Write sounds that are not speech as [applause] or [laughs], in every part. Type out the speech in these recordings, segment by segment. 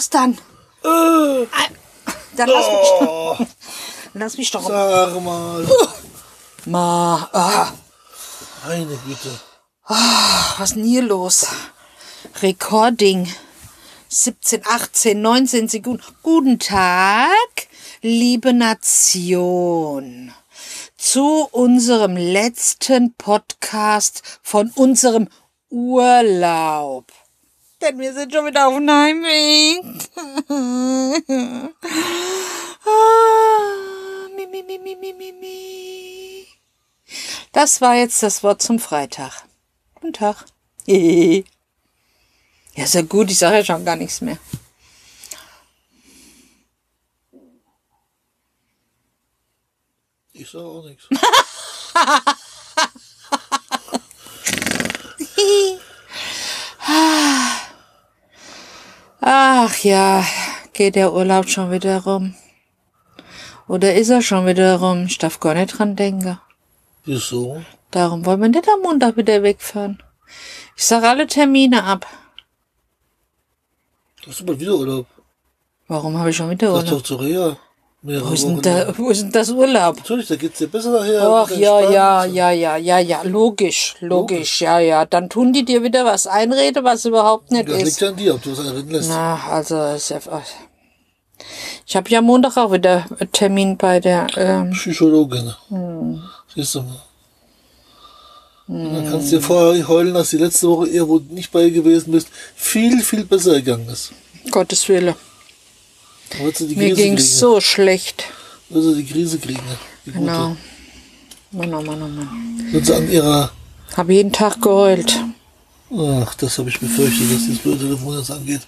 Was dann? Äh, Dann lass mich doch. oh, [laughs] Lass mich doch. sag mal. Ma, ah, Meine Güte. was ist denn hier los? Recording. 17, 18, 19 Sekunden. Guten Tag, liebe Nation. Zu unserem letzten Podcast von unserem Urlaub. Denn wir sind schon wieder auf dem Heimweg. Ah, mi, mi, mi, mi, mi, mi, mi. Das war jetzt das Wort zum Freitag. Guten Tag. [laughs] ja, ja gut, ich sage ja schon gar nichts mehr. Ich sag auch nichts. [laughs] [laughs] Ach ja, geht der Urlaub schon wieder rum? Oder ist er schon wieder rum? Ich darf gar nicht dran denken. Wieso? Darum wollen wir nicht am Montag wieder wegfahren. Ich sag alle Termine ab. Hast du mal wieder Urlaub? Warum habe ich schon wieder Das ist Urlaub? doch zu Reha. Wo ist, denn da, wo ist denn das Urlaub? Natürlich, da geht's dir besser nachher. Ach ja, ja, ja, ja, ja, ja, logisch, logisch, ja, ja. Dann tun die dir wieder was einreden, was überhaupt nicht Das liegt ist. ja an dir, ob du was einreden lässt. Na, also. Ich habe ja Montag auch wieder einen Termin bei der. Ähm, Psychologin. Hm. Siehst du mal. Und Dann kannst du dir vorher heulen, dass die letzte Woche eher, wo du nicht bei ihr gewesen bist, viel, viel besser gegangen ist. Gottes Wille. Dann wird sie die Mir ging's kriegen. so schlecht. Sie die Krise kriegen. Die. Genau. Mann, oh Mann, oh Mann. Wird sie an ihrer, Hab jeden Tag geheult. ach, das habe ich befürchtet, dass dieses blöde Telefon jetzt angeht,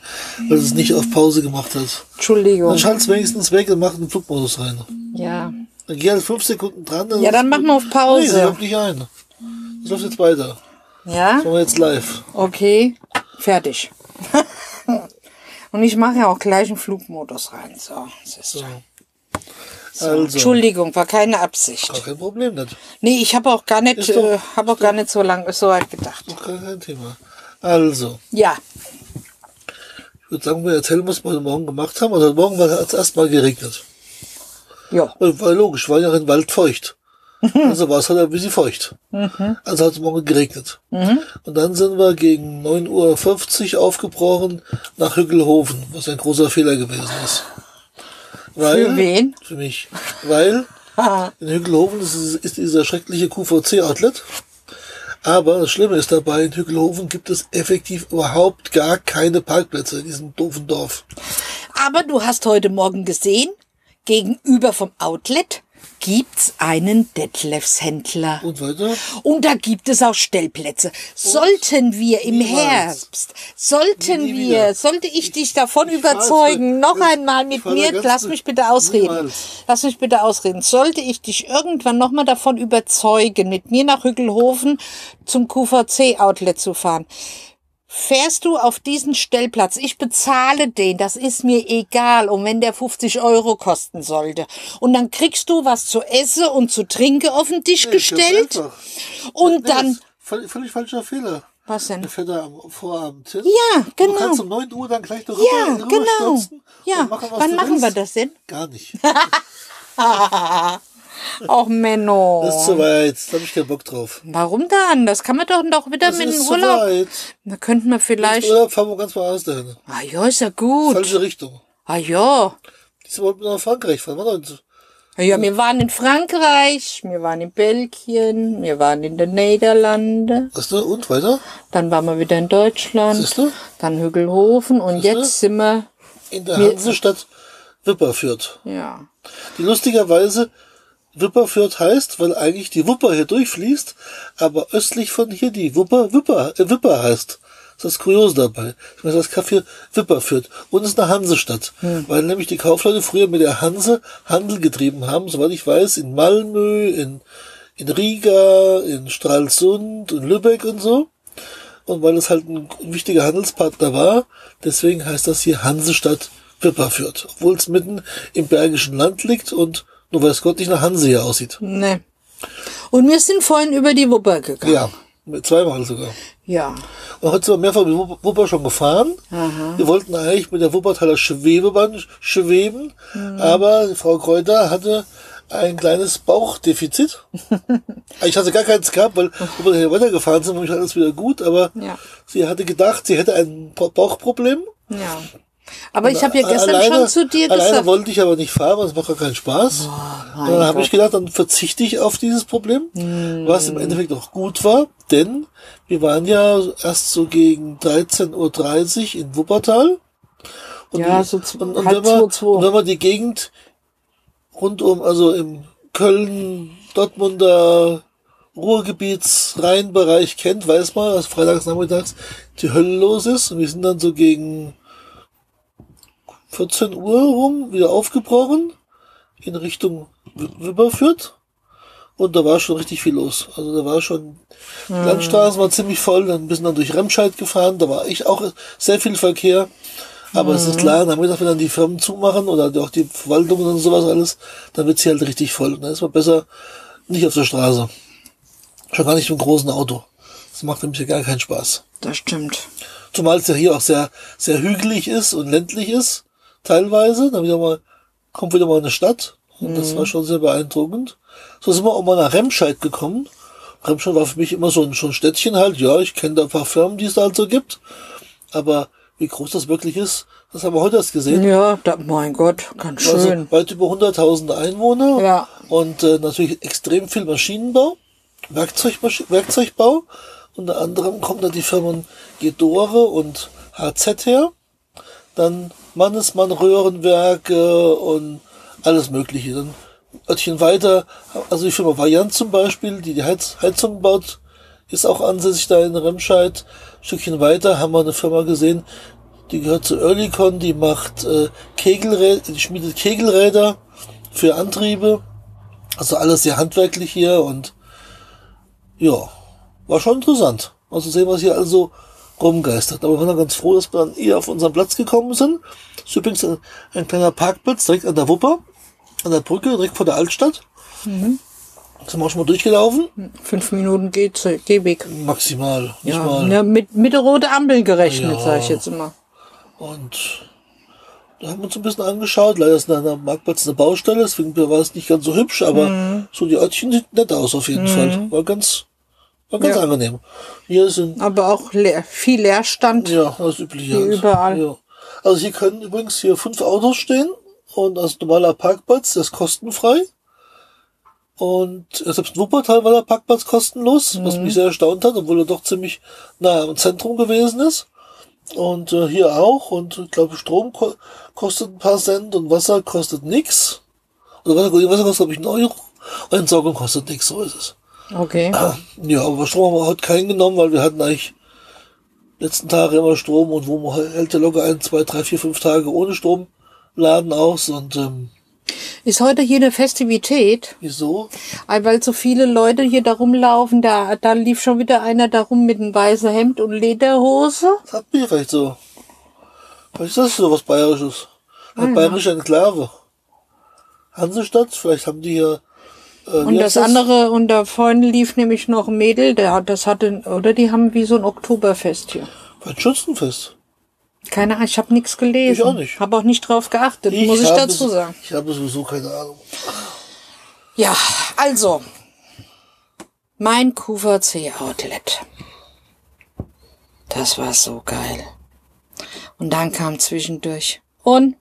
weil es nicht auf Pause gemacht hat. Entschuldigung. Dann schalt's wenigstens weg und mach den Flugmodus rein. Ja. Dann geh halt fünf Sekunden dran. Ja, dann ist mach gut. mal auf Pause. Nee, sie hört nicht ein. Das läuft jetzt weiter. Ja? Das machen wir jetzt live. Okay. Fertig. [laughs] Und ich mache ja auch gleich einen Flugmodus rein. So, siehst du. Also, Entschuldigung, war keine Absicht. gar kein Problem nicht. Nee, ich habe auch gar nicht, doch- äh, habe auch gar nicht so lange so weit gedacht. Doch gar kein Thema. Also, Ja. ich würde sagen, wir erzählen, was wir heute Morgen gemacht haben. Also, heute Morgen war es erstmal geregnet. Ja. Weil, war logisch, war ja im Wald feucht. [laughs] Also war es halt ein bisschen feucht. Also hat es morgen geregnet. Und dann sind wir gegen 9.50 Uhr aufgebrochen nach Hügelhofen, was ein großer Fehler gewesen ist. Weil, Für wen? Für mich. Weil [laughs] in Hügelhofen ist, ist dieser schreckliche QVC-Outlet. Aber das Schlimme ist dabei, in Hügelhofen gibt es effektiv überhaupt gar keine Parkplätze in diesem doofen Dorf. Aber du hast heute Morgen gesehen, gegenüber vom Outlet gibt's einen Detlefs-Händler. Und weiter? Und da gibt es auch Stellplätze. Sollten wir im. Herbst, sollten wir, wieder. sollte ich dich davon ich überzeugen, noch einmal mit mir, lass mich bitte ausreden. Niemals. Lass mich bitte ausreden. Sollte ich dich irgendwann noch mal davon überzeugen, mit mir nach Hügelhofen zum QVC-Outlet zu fahren, Fährst du auf diesen Stellplatz, ich bezahle den, das ist mir egal, und wenn der 50 Euro kosten sollte. Und dann kriegst du was zu essen und zu trinken auf den Tisch Nee, gestellt. Und Nee, dann, Völlig, völlig falscher Fehler. was denn? Der fährt da am Vorabend hin. Ja, Du genau. kannst um 9 Uhr dann gleich darüber, Ja, genau. Ja, machen, wann du machen willst. wir das denn? Gar nicht. [laughs] [laughs] Auch Menno. Das ist zu weit. Da habe ich keinen Bock drauf. Warum dann? Das kann man doch doch wieder Das mit dem ist zu Urlaub. weit. Da könnten wir vielleicht. Urlaub fahren wir ganz woanders dahin. Ah ja, ist ja gut. Falsche Richtung. Ah ja. Diesmal wollten wir nach Frankreich fahren. Wir waren Ah Ja, wir waren in Frankreich, wir waren in Belgien, wir waren in den Niederlanden, Weißt du, und weiter? dann waren wir wieder in Deutschland, Siehst du? dann Hügelhofen und Siehst du? jetzt sind wir, In der Hansestadt Wipperfürth. ja. Die lustigerweise Wipperfürth heißt, weil eigentlich die Wupper hier durchfließt, aber östlich von hier die Wupper Wipper, äh, Wipper heißt. Das ist das Kuriose dabei. Ich meine, das Kaffee Wipperfürth. Und es ist eine Hansestadt. Weil nämlich die Kaufleute früher mit der Hanse Handel getrieben haben, soweit ich weiß, in Malmö, in, in Riga, in Stralsund, in Lübeck und so. Und weil es halt ein wichtiger Handelspartner war, deswegen heißt das hier Hansestadt Wipperfürth. Obwohl es mitten im Bergischen Land liegt und nur weiß Gott nicht nach Hanse hier aussieht. Ne. Und wir sind vorhin über die Wupper gegangen. Ja, zweimal sogar. Ja. Und heute sind wir mehrfach mit Wupp- Wupper schon gefahren. Wir wollten eigentlich mit der Wuppertaler Schwebebahn schweben, aber Frau Kräuter hatte ein kleines Bauchdefizit. [laughs] ich hatte gar keins gehabt, weil wir hier weitergefahren sind, war mich alles wieder gut, aber Ja. sie hatte gedacht, sie hätte ein Ba- Bauchproblem. Ja. Aber ich habe ja gestern alleine, schon zu dir alleine gesagt. wollte ich aber nicht fahren, weil es macht gar keinen Spaß. mein dann habe ich gedacht, dann verzichte ich auf dieses Problem, was im Endeffekt auch gut war, denn wir waren ja erst so gegen 13.30 Uhr in Wuppertal. Und Ja, so und, und, wenn man, und wenn man die Gegend rundum, also im Köln, Dortmunder Ruhrgebiets Rheinbereich kennt, weiß man, dass freitags nachmittags die Hölle los ist. Und wir sind dann so gegen 14 Uhr rum wieder aufgebrochen in Richtung Wipperfürth. Und da war schon richtig viel los. Also da war schon, die Landstraßen waren ziemlich voll, dann sind dann durch Remscheid gefahren, da war ich auch sehr viel Verkehr. Aber es ist klar, damit wenn dann die Firmen zumachen oder auch die Verwaltungen und sowas alles, dann wird sie halt richtig voll. Und dann ist man besser nicht auf der Straße. Schon gar nicht mit einem großen Auto. Das macht nämlich gar keinen Spaß. Das stimmt. Zumal es ja hier auch sehr, sehr hügelig ist und ländlich ist, teilweise. Dann wieder mal, kommt wieder mal eine Stadt. Und das war schon sehr beeindruckend. So sind wir auch mal nach Remscheid gekommen. Remscheid war für mich immer so ein, schon Städtchen halt. Ja, ich kenne da ein paar Firmen, die es da halt so gibt. Aber wie groß das wirklich ist, das haben wir heute erst gesehen. Ja, da, mein Gott, ganz Also schön. weit über 100.000 Einwohner. Ja. Und äh, natürlich extrem viel Maschinenbau, Werkzeugmasch Werkzeugbau. Unter anderem kommen da die Firmen Gedore und HZ her. Dann Mannesmann Röhrenwerke und alles Mögliche. Dann Örtchen weiter, also die Firma Variant zum Beispiel, die die Heiz Heizung baut, ist auch ansässig da in Remscheid. Ein Stückchen weiter haben wir eine Firma gesehen, die gehört zu Oerlikon, die macht äh, Kegelräder, die schmiedet Kegelräder für Antriebe. Also alles sehr handwerklich hier und ja, war schon interessant. Also sehen, was hier also rumgeistert. Aber wir waren ganz froh, dass wir dann eher auf unseren Platz gekommen sind. Das ist übrigens ein, ein kleiner Parkplatz direkt an der Wupper, an der Brücke, direkt vor der Altstadt. Mhm. Sind wir auch schon mal durchgelaufen? Fünf Minuten geht, Gehweg. Maximal, nicht Ja, mal. ne, mit, mit der roten Ampel gerechnet, Ja. sag ich jetzt immer. Und da haben wir uns ein bisschen angeschaut. Leider ist an am Marktplatz eine Baustelle, deswegen war es nicht ganz so hübsch, aber Mhm. so die Örtchen sieht nett aus auf jeden Fall. War ganz, war ganz Ja. angenehm. Hier sind, Aber auch leer, viel Leerstand. ja, das übliche. Halt. überall. Ja. Also hier können übrigens hier fünf Autos stehen und als normaler Parkplatz, das ist kostenfrei. Und selbst in Wuppertal war der Parkplatz kostenlos, was Mhm. mich sehr erstaunt hat, obwohl er doch ziemlich nah am Zentrum gewesen ist. Und äh, hier auch. Und ich glaube, Strom ko kostet ein paar Cent und Wasser kostet nix. Oder Wasser, Wasser kostet, glaube ich, einen Euro. Und Entsorgung kostet nix, so ist es. Okay. Ja, aber Strom haben wir heute keinen genommen, weil wir hatten eigentlich letzten Tage immer Strom und wo man hält ja locker ein, zwei, drei, vier, fünf Tage ohne Strom laden aus und ähm, Ist heute hier eine Festivität, wieso? Ah, weil so viele Leute hier da rumlaufen. Da, da lief schon wieder einer da rum mit einem weißen Hemd und Lederhose. Das hat mir vielleicht so. Vielleicht ist das so was Bayerisches. Ah, Eine bayerische Enklave. Hansestadt, vielleicht haben die hier äh, Und das heißt andere, und da vorne lief nämlich noch ein Mädel, der hat, das hatte, oder die haben wie so ein Oktoberfest hier. Ein Schützenfest. Keine Ahnung, ich habe nichts gelesen. Ich auch nicht. Habe auch nicht drauf geachtet, muss ich dazu sagen. Ich habe sowieso keine Ahnung. Ja, also. Mein QVC Outlet. Das war so geil. Und dann kam zwischendurch. Und?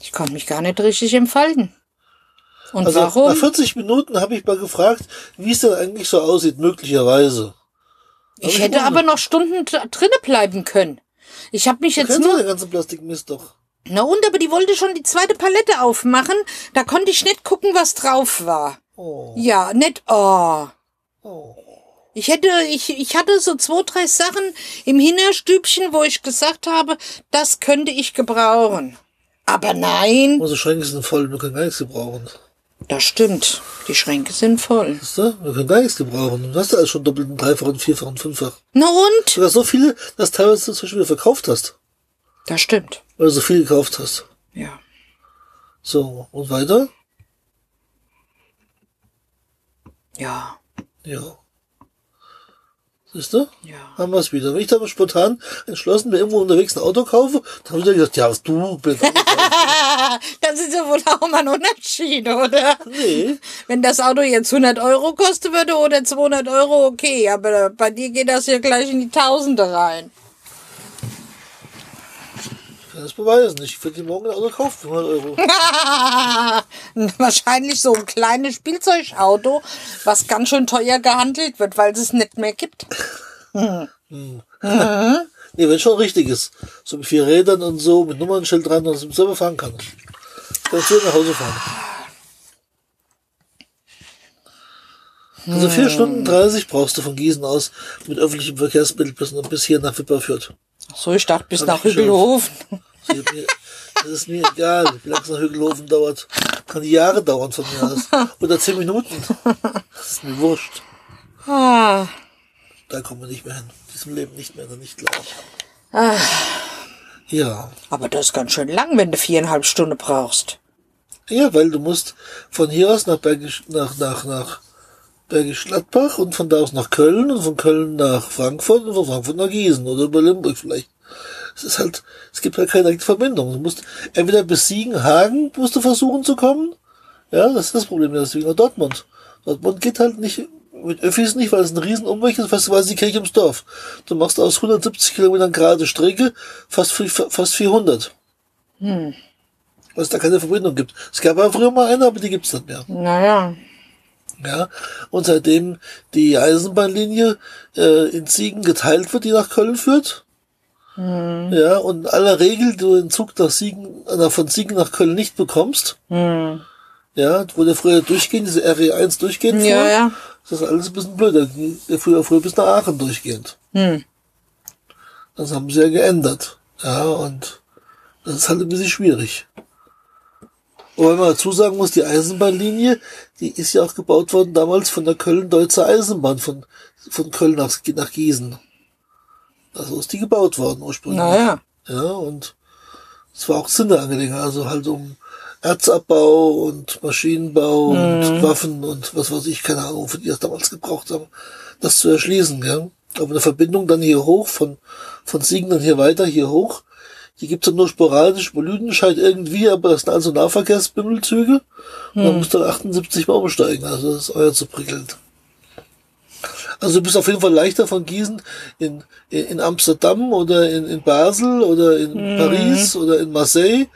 Ich konnte mich gar nicht richtig entfalten. Und Also warum? nach 40 Minuten habe ich mal gefragt, wie es denn eigentlich so aussieht, möglicherweise. Ich ich hätte aber noch Stunden dr- drinnen bleiben können. Ich habe mich Du jetzt nur. den ganzen Plastikmist doch. Na und, aber die wollte schon die zweite Palette aufmachen. Da konnte ich nicht gucken, was drauf war. Oh, Ja, nicht. Oh. oh. Ich hätte, ich, ich hatte so zwei, drei Sachen im Hinterstübchen, wo ich gesagt habe, das könnte ich gebrauchen. Aber nein, Unsere Schränke sind voll, wir können gar nichts gebrauchen. Das stimmt. Die Schränke sind voll. Weißt du? Wir können gar nichts gebrauchen. Du hast ja alles schon doppelt und dreifach und vierfach und fünffach. Na und? Sogar so viele, dass teilweise du zum Beispiel wieder verkauft hast. Das stimmt. Weil du so viel gekauft hast. Ja. So, und weiter? Ja. Ja. Siehst du? Ja. Haben wir es wieder. Wenn ich da mal spontan entschlossen mir irgendwo unterwegs ein Auto kaufe, dann haben sie gesagt, ja, was du bist. [laughs] das ist ja wohl auch mal ein Unterschied, oder? nee. Wenn das Auto jetzt 100 Euro kosten würde oder 200 Euro, okay, aber bei dir geht das ja gleich in die Tausende rein. Ich kann das beweisen. Ich würde dir morgen ein Auto kaufen für 100 Euro. [laughs] Wahrscheinlich so ein kleines Spielzeugauto, was ganz schön teuer gehandelt wird, weil es es nicht mehr gibt. Nee, wenn schon richtig ist. So mit vier Rädern und so, mit Nummernschild dran, dass ich selber fahren kann. Kannst du nach Hause fahren. Also vier Stunden 30 brauchst du von Gießen aus mit öffentlichem Verkehrsmittel bis, bis hier nach Wipperfürth. So, ich dachte bis Hab nach. Hügelhofen. Das ist mir- Das ist mir egal, wie lange es nach Hügelhofen dauert. Kann Jahre dauern von mir aus. Oder zehn Minuten. Das ist mir wurscht. Ah, Da kommen wir nicht mehr hin. In diesem Leben nicht mehr, nicht klar. ah. Ja. Aber das ist ganz schön lang, wenn du viereinhalb Stunden brauchst. Ja, weil du musst von hier aus nach Bergisch, nach, nach, nach Bergisch Gladbach und von da aus nach Köln und von Köln nach Frankfurt und von Frankfurt nach Gießen oder über Limburg vielleicht. Es ist halt, es gibt halt keine direkte Verbindung. Du musst entweder bis Siegenhagen musst du versuchen zu kommen. Ja, das ist das Problem, deswegen nach Dortmund. Dortmund geht halt nicht, mit Öffis nicht, weil es ein riesen Umweg ist, fast quasi die Kirche ums Dorf. Du machst aus 170 Kilometern gerade Strecke fast, fast 400. Weil es da keine Verbindung gibt. Es gab ja früher mal eine, aber die gibt's nicht mehr. Naja. Ja, und seitdem die Eisenbahnlinie äh, in Siegen geteilt wird, die nach Köln führt, ja, und in aller Regel du den Zug nach Siegen, äh, von Siegen nach Köln nicht bekommst, Hm. ja, wo der früher durchgehend, diese RE1 durchgehend fuhr, Ja, ja. Das ist alles ein bisschen blöder. Der ja früher bis nach Aachen durchgehend. Hm. Das haben sie ja geändert. Ja, und das ist halt ein bisschen schwierig. Wobei man dazu sagen muss, die Eisenbahnlinie, die ist ja auch gebaut worden damals von der Köln-Deutzer Eisenbahn, von, von Köln nach, nach Gießen. Also ist die gebaut worden ursprünglich. Naja. Ja, und es war auch Sinneangelegenheit, also halt um Erzabbau und Maschinenbau und Waffen und was weiß ich, keine Ahnung, wofür die das damals gebraucht haben, das zu erschließen, ja. Aber eine Verbindung dann hier hoch, von, von Siegen dann hier weiter, hier hoch, die gibt's dann nur sporadisch, bei Lüdenscheid irgendwie, aber das sind also Nahverkehrsbimmelzüge. Und dann musst du 78 Mal umsteigen, also das ist euer zu prickelnd. Also du bist auf jeden Fall leichter von Gießen in, in, in Amsterdam oder in, in Basel oder in Paris oder in Marseille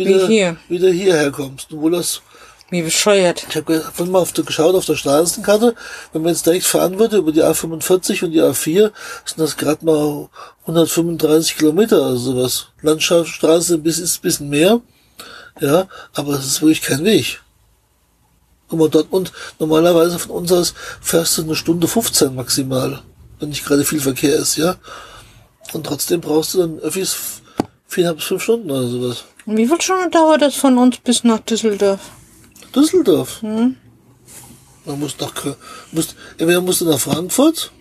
wieder, Wie hier. wieder hierher kommst. Obwohl das, Wie bescheuert. ich habe vorhin mal auf der, geschaut auf der Straßenkarte, wenn man jetzt direkt fahren würde über die A45 und die A4, sind das gerade mal 135 Kilometer oder sowas. Landschaftsstraße bisschen, ist ein bisschen mehr, ja, aber es ist wirklich kein Weg. Guck mal, Dortmund, normalerweise von uns aus fährst du eine Stunde 15 maximal, wenn nicht gerade viel Verkehr ist, ja. Und trotzdem brauchst du dann Öffis viereinhalb bis fünf Stunden oder sowas. Wie viel Stunden dauert das von uns bis nach Düsseldorf? Düsseldorf. Man muss nach Köln, musst, entweder musst du nach Frankfurt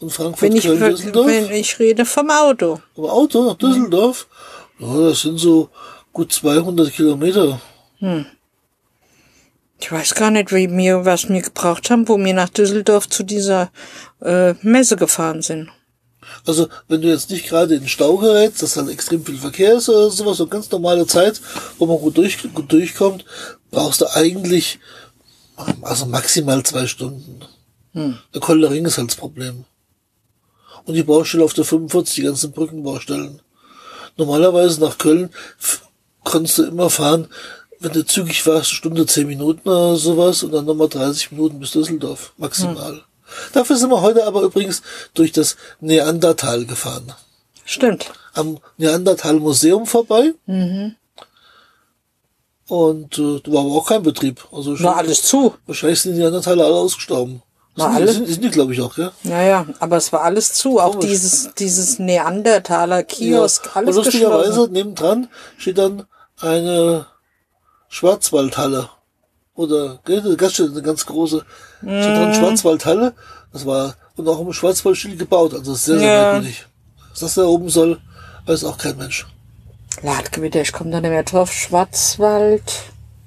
und Frankfurt, Wenn ich, Köln, Düsseldorf. wenn ich rede vom Auto. Aber Auto nach Düsseldorf, ja, das sind so gut 200 Kilometer. Ich weiß gar nicht, wie wir, was wir gebraucht haben, wo wir nach Düsseldorf zu dieser äh, Messe gefahren sind. Also, wenn du jetzt nicht gerade in den Stau gerätst, dass halt extrem viel Verkehr ist oder sowas, so ganz normale Zeit, wo man gut, durch, gut durchkommt, brauchst du eigentlich, also maximal zwei Stunden. Der Kollering ist halt das Problem. Und die Baustelle auf der 45, die ganzen Brückenbaustellen. Normalerweise nach Köln konntest du immer fahren, wenn du zügig warst, eine Stunde, zehn Minuten oder sowas und dann nochmal 30 Minuten bis Düsseldorf, maximal. Dafür sind wir heute aber übrigens durch das Neandertal gefahren. Stimmt. Am Neandertal Museum vorbei. Und äh, da war aber auch kein Betrieb. Also schon, War alles zu. wahrscheinlich sind die Neandertaler alle ausgestorben. War sind, alle? Die, sind, sind die, glaube ich, auch, ja? Naja, aber es war alles zu. Auch Komisch. dieses, dieses Neandertaler Kiosk, alles Und lustigerweise nebendran steht dann eine Schwarzwaldhalle. Oder, gell, das ist eine ganz große, dran Schwarzwaldhalle. Das war, und auch im Schwarzwaldstil gebaut. Also sehr, sehr Ja. merkwürdig. Was das da oben soll, weiß auch kein Mensch. Ladgewitter, ich komme da nicht mehr drauf. Schwarzwald.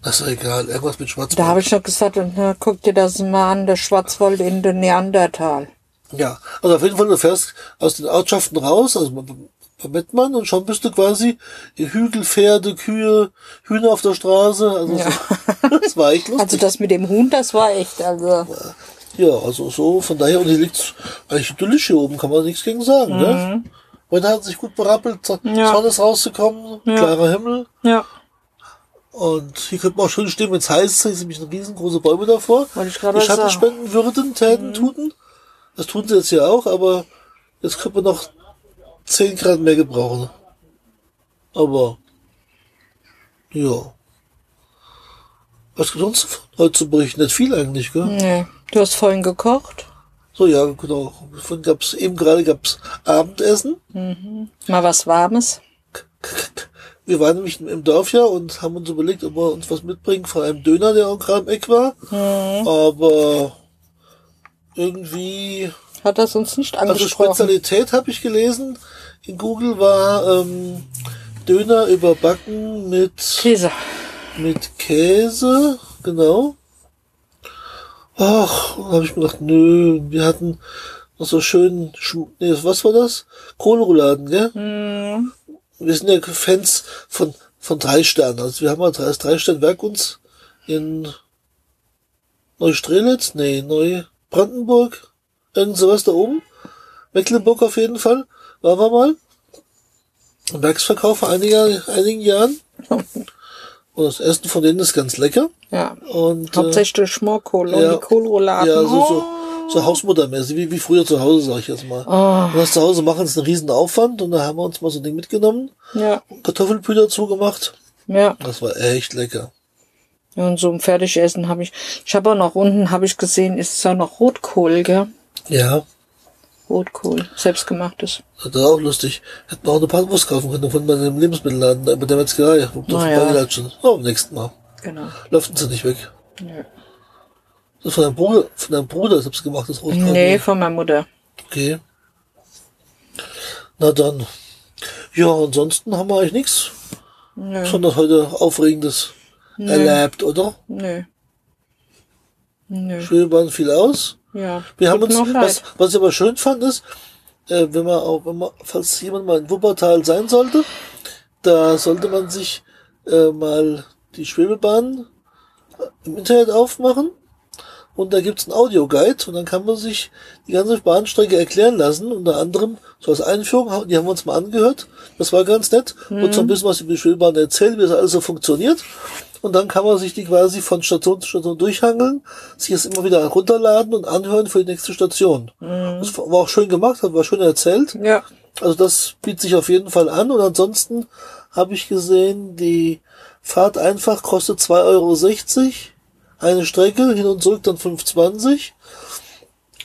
Das ist egal. Irgendwas mit Schwarzwald. Da habe ich noch gesagt, und, na, guck dir das mal an, der Schwarzwald in den Neandertal. Ja, also auf jeden Fall, du fährst aus den Ortschaften raus, also Mettmann und schon bist du quasi Hügel, Pferde, Kühe, Hühner auf der Straße. Also Ja. so, [laughs] das war echt lustig. Also das mit dem Huhn, das war echt, also. Ja, also so, von daher, und hier liegt eigentlich idyllisch hier oben, kann man nichts gegen sagen, ne? Heute hat sich gut berappelt, Mhm. Ja. Sonne ist rausgekommen, Ja. klarer Himmel. Ja. Und hier könnte man auch schön stehen, wenn es heiß ist, nämlich riesengroße Bäume davor. Wollte ich gerade die Schatten sagen. Mhm. spenden würden, täten, tuten. Das tun sie jetzt ja auch, aber jetzt könnte man noch 10 Grad mehr gebrauchen. Aber, ja. Was gibt sonst heute zu berichten? Nicht viel eigentlich, gell? Nee. Du hast vorhin gekocht. So, ja, genau. Vorhin gab's, eben gerade gab's Abendessen. Mal was Warmes. [laughs] Wir waren nämlich im Dorf ja und haben uns überlegt, ob wir uns was mitbringen von einem Döner, der auch gerade im Eck war. Aber irgendwie, Hat das uns nicht also angesprochen. Spezialität habe ich gelesen. In Google war ähm, Döner überbacken mit Käse. mit Käse, genau. Ach, habe ich mir gedacht, nö, wir hatten noch so schön, nee, was war das? Kohlrouladen, gell? Wir sind ja Fans von, von drei Sternen. Also wir haben ja drei, drei Stern Werk uns in Neustrelitz, nee, Neubrandenburg, irgend sowas da oben. Mecklenburg auf jeden Fall, waren wir mal. Im Werksverkauf vor einiger, einigen Jahren. [laughs] Und das Essen von denen ist ganz lecker. Ja. Und, äh, Hauptsächlich der Schmorkohl und ja. die Kohlrouladen. Ja, so, so, Oh. so Hausmuttermäßig, wie, wie früher zu Hause, sag ich jetzt mal. Und das zu Hause machen ist ein riesen Aufwand und da haben wir uns mal so ein Ding mitgenommen, Ja. Kartoffelpü dazu gemacht. Ja. Das war echt lecker. Ja, und so ein Fertigessen habe ich. Ich habe auch noch unten, habe ich gesehen, ist ja noch Rotkohl, gell? Ja, Rotkohl. Selbstgemachtes. das war auch lustig. Hätten wir auch eine Bratwurst kaufen können von meinem Lebensmittelladen, bei der Metzgerei. Wo Na oh, ja. schon. Oh, beim nächsten Mal. Genau. Laufen sie nicht weg. Nö. Das ist von deinem Bruder, von deinem Bruder selbst gemacht, das Rotkraut. Nee, von meiner Mutter. Okay. Na dann. Ja, ansonsten haben wir eigentlich nichts. Nö. Besonders heute Aufregendes erlebt, oder? Nö. Nö. Schwebebahn fiel aus. Ja. Wir haben uns, was, was ich aber schön fand, ist, äh, wenn man auch, wenn man, falls jemand mal in Wuppertal sein sollte, da sollte man sich äh, mal die Schwebebahn im Internet aufmachen und da gibt's einen Audioguide und dann kann man sich die ganze Bahnstrecke erklären lassen, unter anderem so als Einführung, die haben wir uns mal angehört, das war ganz nett und so ein bisschen was über die Schwebebahn erzählt, wie das alles so funktioniert und dann kann man sich die quasi von Station zu Station durchhangeln, sich das immer wieder runterladen und anhören für die nächste Station. Das war auch schön gemacht, hat war schön erzählt. Ja. Also das bietet sich auf jeden Fall an. Und ansonsten habe ich gesehen, die Fahrt einfach kostet 2,60 Euro. Eine Strecke, hin und zurück dann 5,20.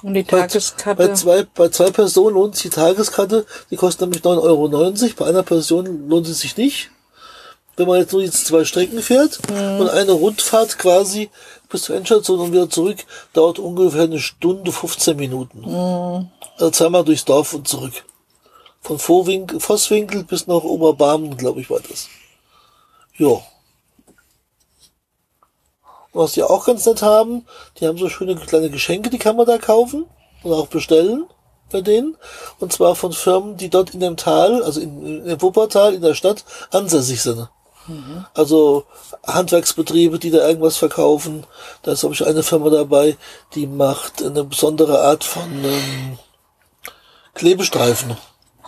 Und die Tageskarte. bei, zwei, bei zwei Personen lohnt sich die Tageskarte, die kostet nämlich 9,90 Euro. Bei einer Person lohnt es sich nicht. Wenn man jetzt nur die zwei Strecken fährt und eine Rundfahrt quasi bis zur Endstation und wieder zurück, dauert ungefähr eine Stunde 15 Minuten. Also zweimal durchs Dorf und zurück. Von Vorwinkel, Vosswinkel bis nach Oberbarmen, glaube ich, war das. Ja. Was die auch ganz nett haben, die haben so schöne kleine Geschenke, die kann man da kaufen und auch bestellen bei denen. Und zwar von Firmen, die dort in dem Tal, also in, in dem Wuppertal, in der Stadt, ansässig sind. Also Handwerksbetriebe, die da irgendwas verkaufen. Da ist, glaube ich, eine Firma dabei, die macht eine besondere Art von ähm, Klebestreifen.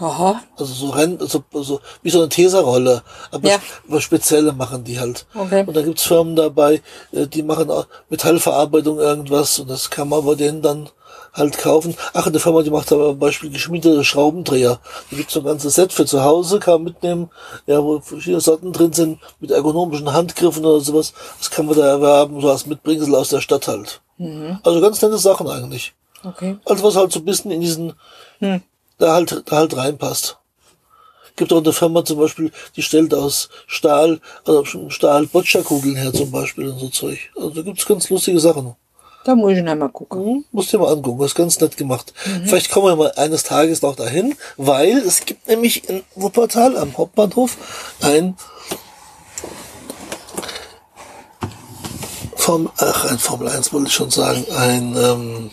Aha. Also so Renn, so, so wie so eine Teserrolle. Aber, Ja. aber spezielle machen die halt. Okay. Und da gibt's Firmen dabei, äh, die machen auch Metallverarbeitung irgendwas und das kann man bei denen dann halt kaufen. Ach, eine Firma, die macht aber zum Beispiel geschmiedete Schraubendreher. Da gibt's so ein ganzes Set für zu Hause, kann man mitnehmen, ja, wo verschiedene Sorten drin sind, mit ergonomischen Handgriffen oder sowas. Das kann man da erwerben, so als Mitbringsel aus der Stadt halt. Also ganz nette Sachen eigentlich. Okay. Also was halt so ein bisschen in diesen, da halt, da halt reinpasst. Gibt auch eine Firma zum Beispiel, die stellt aus Stahl, also Stahl Boccia-Kugeln her zum Beispiel und so Zeug. Also da gibt's ganz lustige Sachen. Da muss ich noch mal gucken. Hm, musst dir mal angucken, das ist ganz nett gemacht. Vielleicht kommen wir mal eines Tages noch dahin, weil es gibt nämlich in Wuppertal am Hauptbahnhof ein Form, ach, ein Formel 1 wollte ich schon sagen, ein ähm,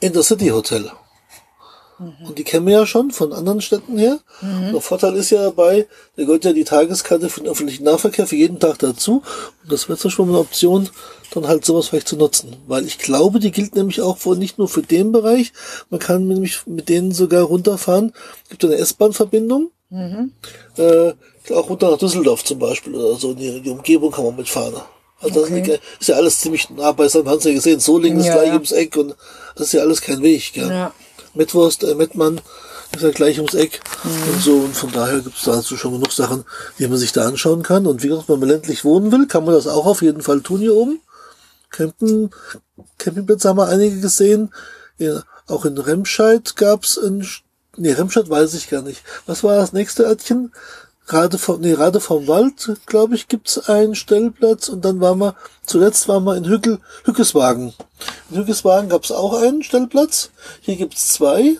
Intercity Hotel. Und die kennen wir ja schon von anderen Städten her. Der Vorteil ist ja dabei, da gehört ja die Tageskarte für den öffentlichen Nahverkehr für jeden Tag dazu. Und das wäre zum Beispiel eine Option, dann halt sowas vielleicht zu nutzen. Weil ich glaube, die gilt nämlich auch für, nicht nur für den Bereich, man kann nämlich mit denen sogar runterfahren. Es gibt eine S-Bahn-Verbindung. Äh, auch runter nach Düsseldorf zum Beispiel oder so. In die, die Umgebung kann man mitfahren. Also das Okay. ist ja alles ziemlich nah beisammen. Haben Sie ja gesehen, Solingen ist Ja, gleich ja. ums Eck und das ist ja alles kein Weg. Gell? Ja. Mettwurst, äh, Mettmann ist ja gleich ums Eck Mhm. und so. Und von daher gibt es dazu schon genug Sachen, die man sich da anschauen kann. Und wie gesagt, wenn man ländlich wohnen will, kann man das auch auf jeden Fall tun hier oben. Campen, Campingplätze haben wir einige gesehen. Ja, auch in Remscheid gab's ein, nee, Remscheid weiß ich gar nicht. Was war das nächste Örtchen? Gerade vom, nee, gerade vom Wald, glaube ich, gibt's einen Stellplatz und dann waren wir, zuletzt waren wir in Hückel, Hückeswagen. In Hückeswagen gab's auch einen Stellplatz. Hier gibt's zwei.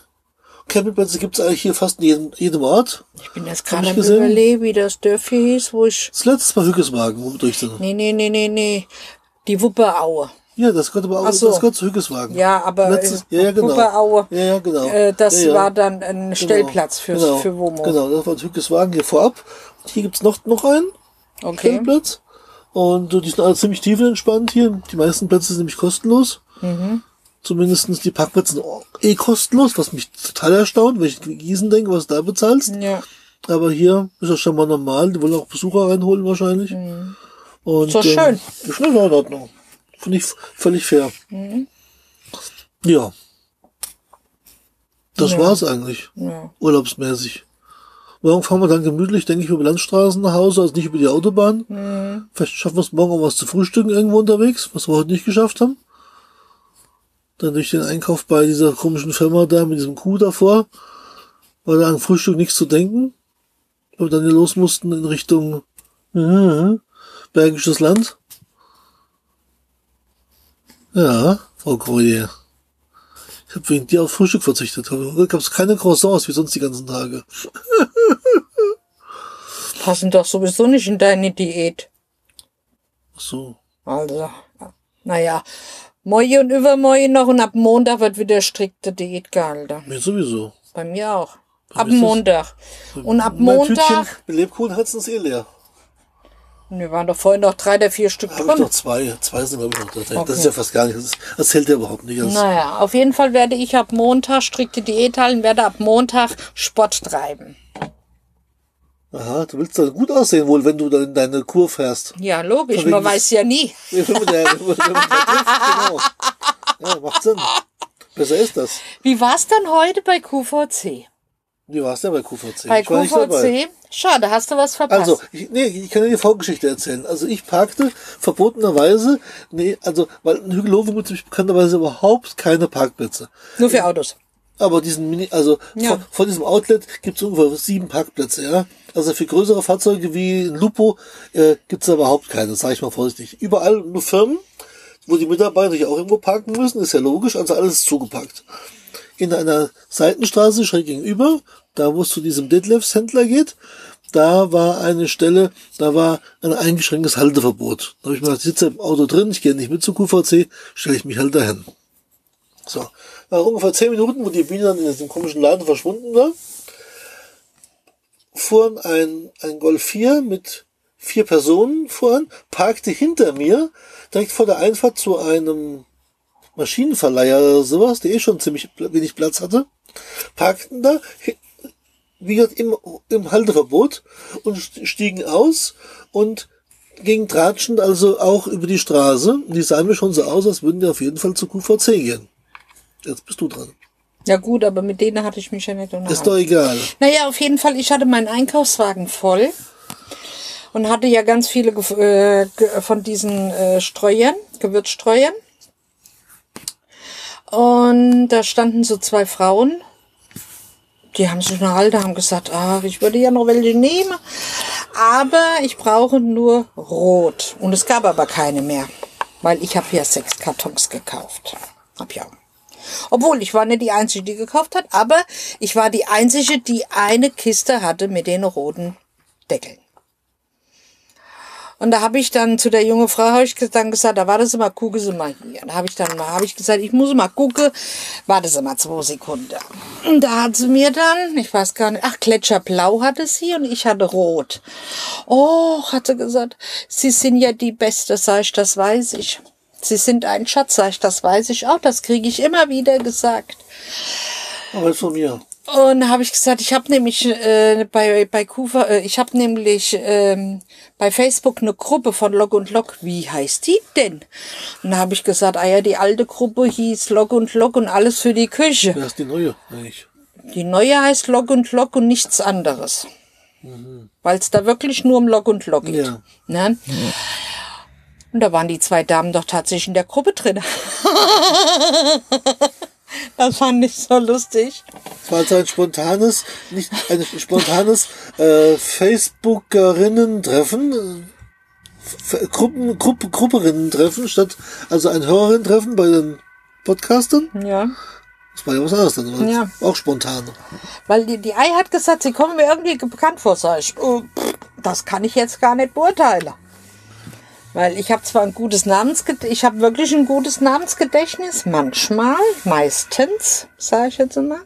Campingplätze gibt's eigentlich hier fast in jedem, jedem Ort. Ich bin jetzt gerade am überlegen, wie das Dörfchen hieß, wo ich. Das letzte Mal Hückeswagen, wo wir durch sind. Nee, nee, nee, nee, nee. Die Wupperaue. Ja, das gehört aber auch, so. das gehört zu Hückeswagen. Ja, aber Letztes, äh, ja, ja, genau. Wupperaue, Ja, ja, genau. Äh, das ja, war dann ein Stellplatz für, genau, für Womo. Genau, das war Hückeswagen hier vorab. Und hier gibt's noch, noch einen Okay. Stellplatz. Und äh, die sind alle ziemlich tiefenentspannt hier. Die meisten Plätze sind nämlich kostenlos. Mhm. Zumindestens die Parkplätze sind eh kostenlos, was mich total erstaunt, wenn ich in Gießen denke, was du da bezahlst. Ja. Aber hier ist das schon mal normal. Die wollen auch Besucher reinholen wahrscheinlich. Und, Mhm. So schön. Ähm, ist in Ordnung. Finde ich völlig fair. Mhm. Ja. Das Ja. war's eigentlich. ja. Urlaubsmäßig. Morgen fahren wir dann gemütlich, denke ich, über Landstraßen nach Hause, also nicht über die Autobahn. Mhm. Vielleicht schaffen wir es morgen auch was zu frühstücken irgendwo unterwegs, was wir heute nicht geschafft haben. Dann durch den Einkauf bei dieser komischen Firma da mit diesem Kuh davor, war da an Frühstück nichts zu denken. Wir dann hier los mussten in Richtung äh, Bergisches Land. Ja, Frau Kroje. Ich habe wegen dir auf Frühstück verzichtet. Heute gab es keine Croissants wie sonst die ganzen Tage. [laughs] Passen doch sowieso nicht in deine Diät. Ach so. Also, naja. Morgen und übermorgen noch und ab Montag wird wieder strikte Diät gehalten. Mir sowieso. Bei mir auch. Ab ist es- Montag. Und ab Mein Montag. Lebkuchen hat's uns eh leer. Wir waren doch vorhin noch drei oder vier Stück ich drin. noch zwei. Zwei sind glaube ich noch da. Das Okay. ist ja fast gar nicht. Das, das zählt ja überhaupt nicht. Das, Naja, auf jeden Fall werde ich ab Montag strikte Diät halten, werde ab Montag Sport treiben. Aha, du willst dann gut aussehen wohl, wenn du dann in deine Kur fährst. Ja, logisch, man weiß ja nie. [laughs] Der, der genau. Ja, macht Sinn. Besser ist das. Wie war's dann heute bei QVC? Wie war's denn bei QVC? Bei. QVC? Schade, hast du was verpasst. Also, ich, nee, ich kann dir die Vorgeschichte erzählen. Also ich parkte verbotenerweise, nee, also, weil in Hügelhofen gibt es bekannterweise überhaupt keine Parkplätze. Nur für Autos. Aber diesen Mini, also Ja. von, von diesem Outlet gibt es ungefähr sieben Parkplätze, ja. Also für größere Fahrzeuge wie Lupo äh, gibt es da überhaupt keine, sage ich mal vorsichtig. Überall nur Firmen, wo die Mitarbeiter sich auch irgendwo parken müssen, ist ja logisch, also alles zugepackt. In einer Seitenstraße schräg gegenüber, da wo es zu diesem Detlefs Händler geht, da war eine Stelle, da war ein eingeschränktes Halteverbot. Da habe ich mir gedacht, ich sitze im Auto drin, ich gehe nicht mit zu QVC, stelle ich mich halt dahin. So. Nach ungefähr zehn Minuten, wo die Biene dann in diesem komischen Laden verschwunden war, fuhren ein, ein Golf 4 mit vier Personen fuhren, parkte hinter mir, direkt vor der Einfahrt zu einem Maschinenverleiher oder sowas, der eh schon ziemlich wenig Platz hatte, parkten da, wie gesagt, im, im Halteverbot und st- stiegen aus und gingen tratschend also auch über die Straße. Und die sahen mir schon so aus, als würden die auf jeden Fall zu QVC gehen. Jetzt bist du dran. Ja gut, aber mit denen hatte ich mich ja nicht Ist doch unterhalten. egal. Naja, auf jeden Fall, ich hatte meinen Einkaufswagen voll und hatte ja ganz viele äh, von diesen äh, Streuern, Gewürzstreuern. Und da standen so zwei Frauen, die haben sich unterhalten, haben gesagt, ach, ich würde ja noch welche nehmen, aber ich brauche nur rot. Und es gab aber keine mehr, weil ich habe ja sechs Kartons gekauft. Hab ja. Obwohl, ich war nicht die Einzige, die gekauft hat, aber ich war die Einzige, die eine Kiste hatte mit den roten Deckeln. Und da habe ich dann zu der junge Frau hab ich dann gesagt, da warte sie mal, gucke sie mal hier. Da habe ich dann habe ich gesagt, ich muss mal gucken, warte sie mal zwei Sekunden. Und da hat sie mir dann, ich weiß gar nicht, ach Gletscherblau hatte sie und ich hatte Rot. Oh, hat sie gesagt, Sie sind ja die Beste, sag ich, das weiß ich. Sie sind ein Schatz, sag ich, das weiß ich auch, das kriege ich immer wieder gesagt. Aber von mir. Und da habe ich gesagt, ich habe nämlich äh, bei bei Kufa, äh, ich habe nämlich ähm, bei Facebook eine Gruppe von Log und Log. Wie heißt die denn? Und da habe ich gesagt, ah ja, die alte Gruppe hieß Log und Log und alles für die Küche. Wer ist die neue eigentlich? Die neue heißt Log und Log und nichts anderes. Weil es da wirklich nur um Log und Log geht. Ja. Ne? Und da waren die zwei Damen doch tatsächlich in der Gruppe drin. [laughs] [laughs] das fand ich so lustig. Es war also ein spontanes, nicht ein spontanes äh, Facebookerinnen-Treffen, äh, Gruppen, Gruppe, Grupperinnen-Treffen statt also ein Hörerinnen-Treffen bei den Podcastern. Ja. Das war ja was anderes dann, Ja. auch spontan. Weil die, die Ei hat gesagt, sie kommen mir irgendwie bekannt vor. Sag ich, pff, das kann ich jetzt gar nicht beurteilen. Weil ich habe zwar ein gutes Namensgedächtnis, ich habe wirklich ein gutes Namensgedächtnis, manchmal, meistens, sage ich jetzt immer.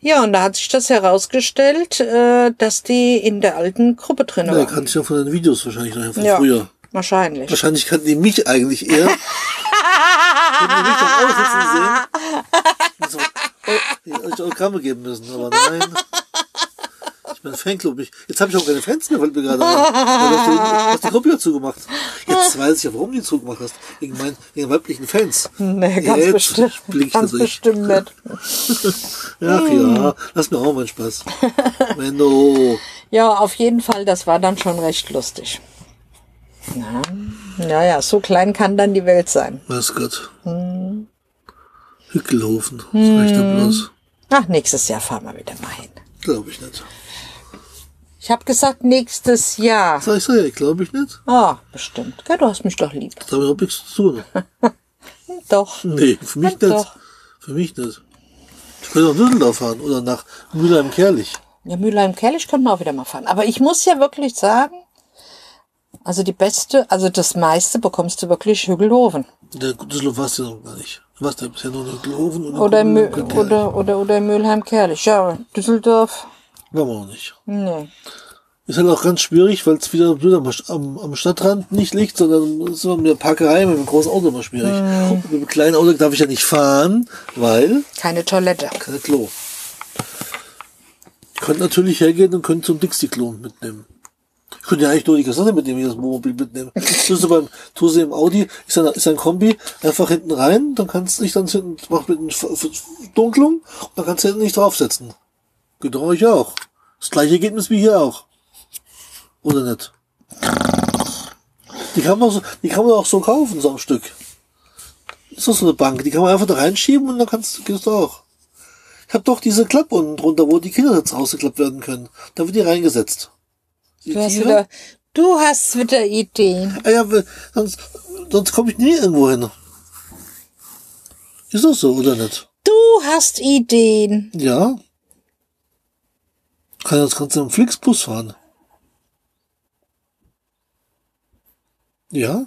Ja, und da hat sich das herausgestellt, äh, dass die in der alten Gruppe drin Ja, waren. kannte ich ja von den Videos wahrscheinlich noch von Ja, früher. wahrscheinlich. Wahrscheinlich kannten die mich eigentlich eher. [laughs] Hätten die mich dann aussitzen sehen. So, ihr euch Autogramme geben müssen, aber nein. Bin Fanclub. Ich, jetzt habe ich auch keine Fans mehr, weil mir gerade. Ja, du hast Gruppe ja zugemacht. Jetzt weiß ich ja, warum du die zugemacht hast. Wegen meinen wegen weiblichen Fans. Nee, ganz Jetzt bestimmt. blick ich Ganz durch. bestimmt nicht. [laughs] Ach ja, lass mir auch mal Spaß. [laughs] Menno. Ja, auf jeden Fall, das war dann schon recht lustig. Ja, naja, so klein kann dann die Welt sein. Was Gott. Hückelhofen. Das reicht ja bloß. Ach, nächstes Jahr fahren wir wieder mal hin. Glaube ich nicht. Ich habe gesagt, nächstes Jahr. Sag ich so, ja, glaube ich nicht. Ah, bestimmt. Ja, du hast mich doch lieb. Da habe ich auch nichts zu tun. [laughs] Doch. Nee, für mich nicht. doch. Für mich nicht. Ich könnte nach Düsseldorf fahren oder nach Mülheim-Kerlich. Ja, Mülheim-Kerlich können wir auch wieder mal fahren. Aber ich muss ja wirklich sagen, also die beste, also das meiste bekommst du wirklich Hügelhofen. Der Düsseldorf warst du noch gar nicht. Du warst ja bisher nur in Hückelhofen und Oder, Kerlich. oder, oder, oder Mülheim-Kerlich. Ja, Düsseldorf, Waren wir noch nicht. nee. Ist halt auch ganz schwierig, weil es wieder blöd am, am, Stadtrand nicht liegt, sondern ist immer mit der Parkerei mit dem großen Auto immer schwierig. Und mit dem kleinen Auto darf ich ja nicht fahren, weil Keine Toilette. keine Klo. Ich könnte natürlich hergehen und könnte zum Dixie-Klo mitnehmen. Ich könnte ja eigentlich nur die Kassette mitnehmen, wie das Wohnmobil mitnehmen. [laughs] Tust du beim, tust du im Audi, ist ein, ist ein Kombi, einfach hinten rein, dann kannst du dich dann hinten, mach mit Dunklung, und dann kannst du hinten nicht draufsetzen. Geht doch euch auch. Das gleiche Ergebnis wie hier auch. Oder nicht? Die kann man so, die kann man auch so kaufen, so am Stück. Ist doch so eine Bank, die kann man einfach da reinschieben und dann kannst, kannst du auch. Ich habe doch diese Klappe unten drunter, wo die Kindersitze rausgeklappt werden können. Da wird die reingesetzt. Die Du hast Tiere? wieder, du hast wieder Ideen. Ah ja, sonst, sonst komme ich nie irgendwo hin. Ist das so, oder nicht? Du hast Ideen. Ja. Kann das Ganze im Flixbus fahren. Ja. Der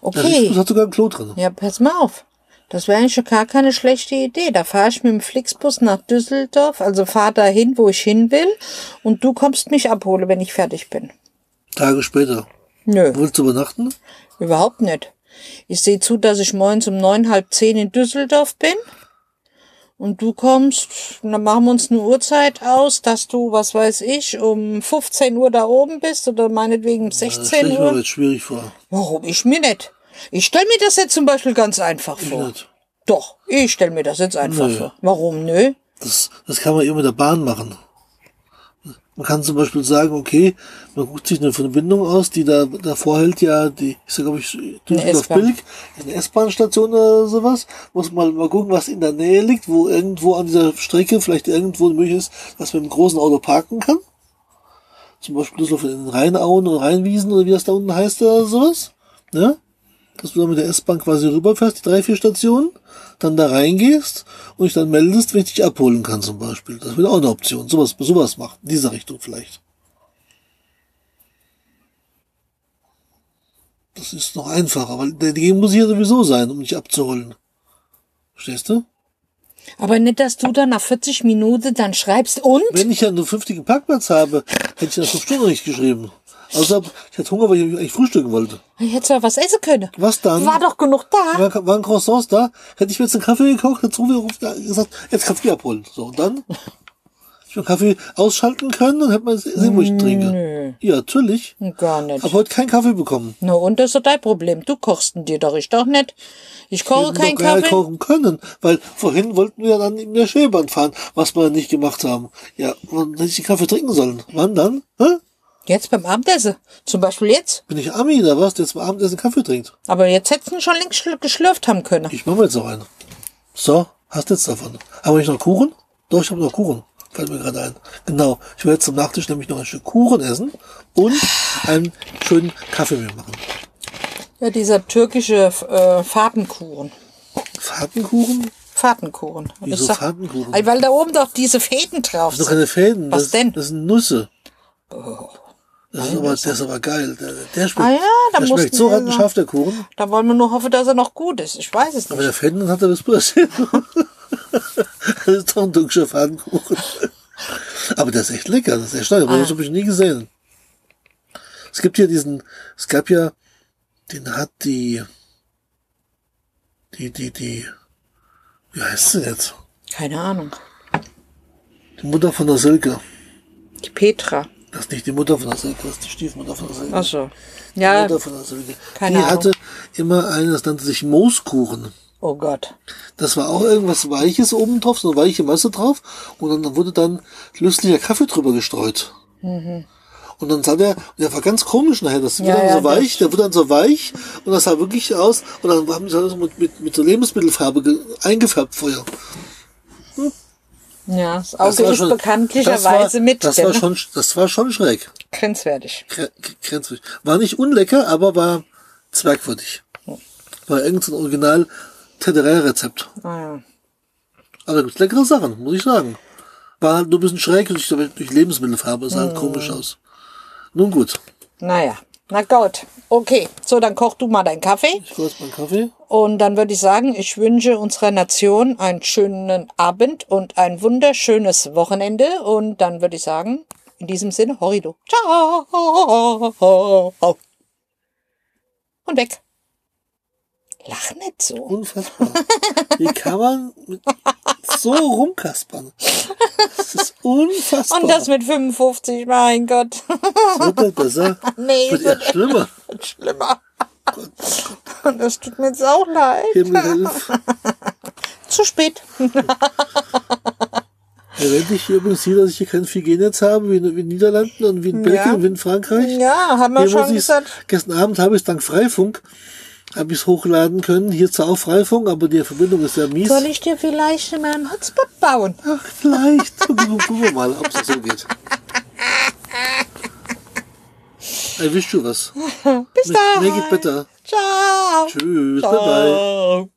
Okay. Flixbus hat sogar ein Klo drin. Ja, pass mal auf. Das wäre eigentlich schon gar keine schlechte Idee. Da fahre ich mit dem Flixbus nach Düsseldorf, also fahr dahin, wo ich hin will, und du kommst mich abholen, wenn ich fertig bin. Tage später. Nö, Willst du übernachten? überhaupt nicht. Ich sehe zu, dass ich morgens um neun, halb zehn in Düsseldorf bin. Und du kommst, dann machen wir uns eine Uhrzeit aus, dass du, was weiß ich, um 15 Uhr da oben bist oder meinetwegen um Das 16 stelle ich mir Uhr. jetzt schwierig vor. Warum? Ich mir nicht. Ich stell mir das jetzt zum Beispiel ganz einfach vor. Nicht. Doch, ich stell mir das jetzt einfach Nö. vor. Warum? Nö. Das, das kann man eben mit der Bahn machen. Man kann zum Beispiel sagen, okay, man guckt sich eine Verbindung aus, die da davor hält ja die, ich sag, glaube ich, Düsseldorf S-Bahn. Billig, eine S-Bahn-Station oder sowas. Muss man mal gucken, was in der Nähe liegt, wo irgendwo an dieser Strecke vielleicht irgendwo möglich ist, dass man mit einem großen Auto parken kann. Zum Beispiel Düsseldorf in den Rheinauen und Rheinwiesen oder wie das da unten heißt oder sowas. Ne? Dass du dann mit der S-Bahn quasi rüberfährst, die drei, vier Stationen, dann da reingehst und dich dann meldest, wenn ich dich abholen kann zum Beispiel. Das wäre auch eine Option. Sowas, sowas machen. In dieser Richtung vielleicht. Das ist noch einfacher, weil der Ding muss hier sowieso sein, um dich abzuholen. Verstehst du? Aber nicht, dass du dann nach 40 Minuten dann schreibst und? Wenn ich ja einen vernünftigen Parkplatz habe, hätte ich das fünf Stunden nicht geschrieben. Außer ich hatte Hunger, weil ich eigentlich frühstücken wollte. Ich hätte ja was essen können. Was dann? War doch genug da. War, waren Croissants da? Hätte ich mir jetzt einen Kaffee gekocht, hätte Rufi gesagt, jetzt Kaffee abholen. So, und dann? [laughs] Ich mir Kaffee ausschalten können, dann hätte man sehen, wo ich trinke. Ja, natürlich. Gar nicht. Hab heute keinen Kaffee bekommen. Na und das ist doch dein Problem. Du kochst ihn dir doch, ich doch nicht. Ich koche keinen Kaffee. kochen können, weil vorhin wollten wir dann in der Schälbahn fahren, was wir nicht gemacht haben. Ja, wann hätte ich den Kaffee trinken sollen? Wann dann? Hä? Jetzt beim Abendessen. Zum Beispiel jetzt. Bin ich Ami oder was, der jetzt beim Abendessen Kaffee trinkt? Aber jetzt hättest du ihn schon längst schl- geschlürft haben können. Ich mache mir jetzt noch einen. So, hast jetzt davon. Habe ich noch Kuchen? Doch, ich habe noch Kuchen. Fällt mir gerade ein. Genau. Ich werde jetzt zum Nachtisch nämlich noch ein Stück Kuchen essen und einen schönen Kaffee mir machen. Ja, dieser türkische äh, Fadenkuchen. Fadenkuchen? Fadenkuchen. Wieso Ich sag- Fadenkuchen? Weil da oben doch diese Fäden drauf Das sind doch sind. keine Fäden. Was das, denn? Das sind Nüsse. Das ist, aber, der ist aber geil. Der, der schmeckt, Ah ja, da der schmeckt so wir rattenscharf, der Kuchen. Da wollen wir nur hoffen, dass er noch gut ist. Ich weiß es Aber nicht. der Fäden hat er das passiert. [laughs] [laughs] das ist doch ein türkischer Fadenkuchen. Aber der ist echt lecker. Das ist echt. Aber Ah. das habe ich nie gesehen. Es gibt hier diesen, es gab ja, den hat die, die, die, die, wie heißt sie jetzt? Keine Ahnung. Die Mutter von der Silke. Die Petra. Das ist nicht die Mutter von der Silke, das ist die Stiefmutter von der Silke. Ach so. Die Ja. Mutter von der Silke. keine die Ahnung. hatte immer einen, das nannte sich Mooskuchen. Oh Gott. Das war auch irgendwas Weiches oben drauf, so eine weiche Masse drauf. Und dann wurde dann löslicher Kaffee drüber gestreut. Und dann sah der, der war ganz komisch nachher, das wurde Ja, dann ja, so weich, der wurde dann so weich und das sah wirklich aus, und dann haben sie das mit, mit, mit so Lebensmittelfarbe ge- eingefärbt vorher. Ja, das Das Auge ist schon- bekanntlicherweise das mit. Das war schon, das war schon schräg. grenzwertig. Gre- Grenzwertig. War nicht unlecker, aber war zwergwürdig. War irgendein so ein original Tederer-Rezept. Ah, ja. Aber da gibt's leckere Sachen, muss ich sagen. War halt nur ein bisschen schräg durch, durch Lebensmittelfarbe, sah halt komisch aus. Nun gut, Naja. Na gut. Okay. So, dann koch du mal deinen Kaffee. ich kurz meinen Kaffee. Und dann würde ich sagen, ich wünsche unserer Nation einen schönen Abend und ein wunderschönes Wochenende. Und dann würde ich sagen, in diesem Sinne, Horrido. Ciao. Und weg. Lach nicht so. Unfassbar. Wie kann man so rumkaspern? Das ist unfassbar. Und das mit 55, mein Gott. Es [laughs] wird nicht besser. Nee, Es wird eher schlimmer. [laughs] wird schlimmer. Und das tut mir jetzt auch leid. Himmel. [laughs] Zu spät. Erwähnt ich hier übrigens hier, dass ich hier kein 4G-Netz habe, wie in, wie in Niederlanden und wie in Belgien Ja. und wie in Frankreich. Ja, haben wir Hier schon gesagt. Gestern Abend habe ich es dank Freifunk habe ich es hochladen können. Hier zwar auch Freifunk, aber die Verbindung ist sehr mies. Soll ich dir vielleicht mal einen Hotspot bauen? Ach, vielleicht. Gucken wir mal, ob es so geht. Wish you was. Bis dann. Make it better. Ciao. Tschüss. Bye bye. Ciao.